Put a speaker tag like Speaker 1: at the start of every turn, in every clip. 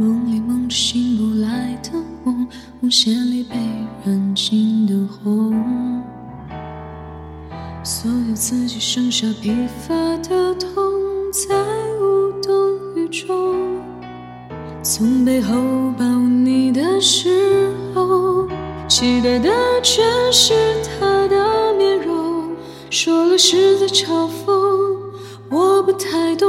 Speaker 1: 梦里梦着醒不来的梦，红线里被燃尽的红，所有自己剩下疲乏的痛，在无动于衷。从背后抱你的时候，期待的全是他的面容，说了是在嘲讽，我不太懂，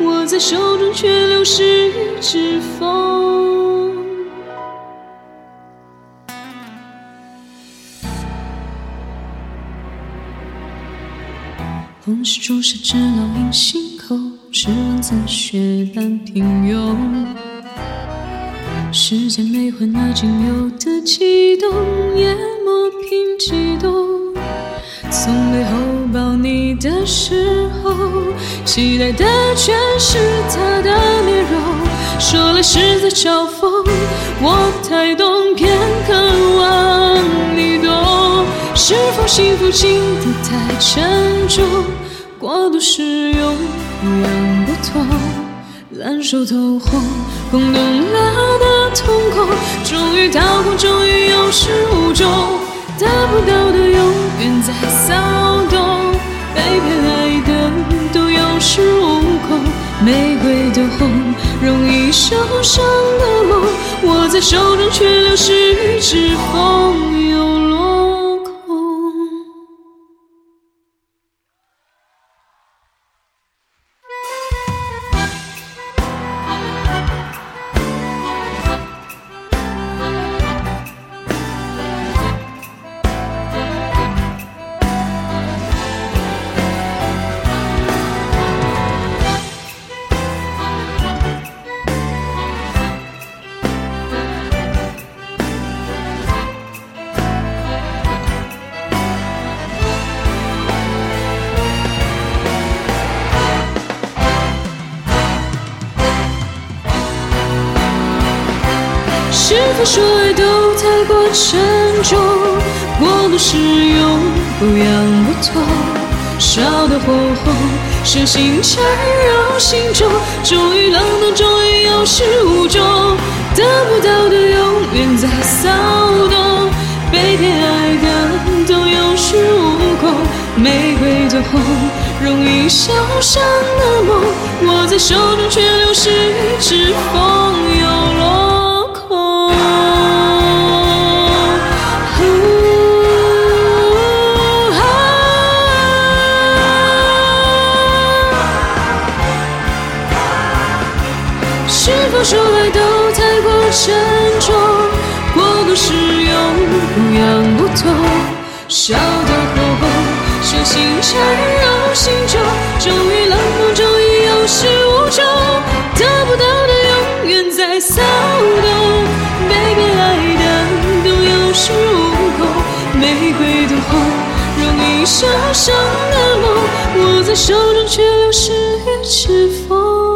Speaker 1: 握在手中，却流失于指缝。红是朱砂痣烙印心口，是文字血般平庸。时间没换那仅有的悸动，也磨平激动。从背后抱你的时候，期待的全是他的面容，说来是在嘲讽，我太懂，偏渴望你懂。是否幸福轻得太沉重，过度使用不痒不痛，烂熟透红，空洞了的瞳孔，终于掏空，终于有始无终，得不到的永骚动，被偏爱的都有恃无恐，玫瑰的红，容易受伤的梦，握在手中却流失于指缝，是否说爱都太过沉重，过度使用不痒不痛，烧得火红，手心缠绕心中，终于冷冻，终于有始无终，得不到的永远在骚动，被偏爱的都有恃无恐，玫瑰的红，容易受伤的梦，握在手中却流失于指缝，是否说爱都太过沉重，过度使用不痒不痛，烧得火红，手心缠绕心中，终于冷冻，终于有始无终，得不到的永远在骚动，被偏爱的都有恃无恐，玫瑰的红，容易受伤的梦，握在手中却流失于指缝。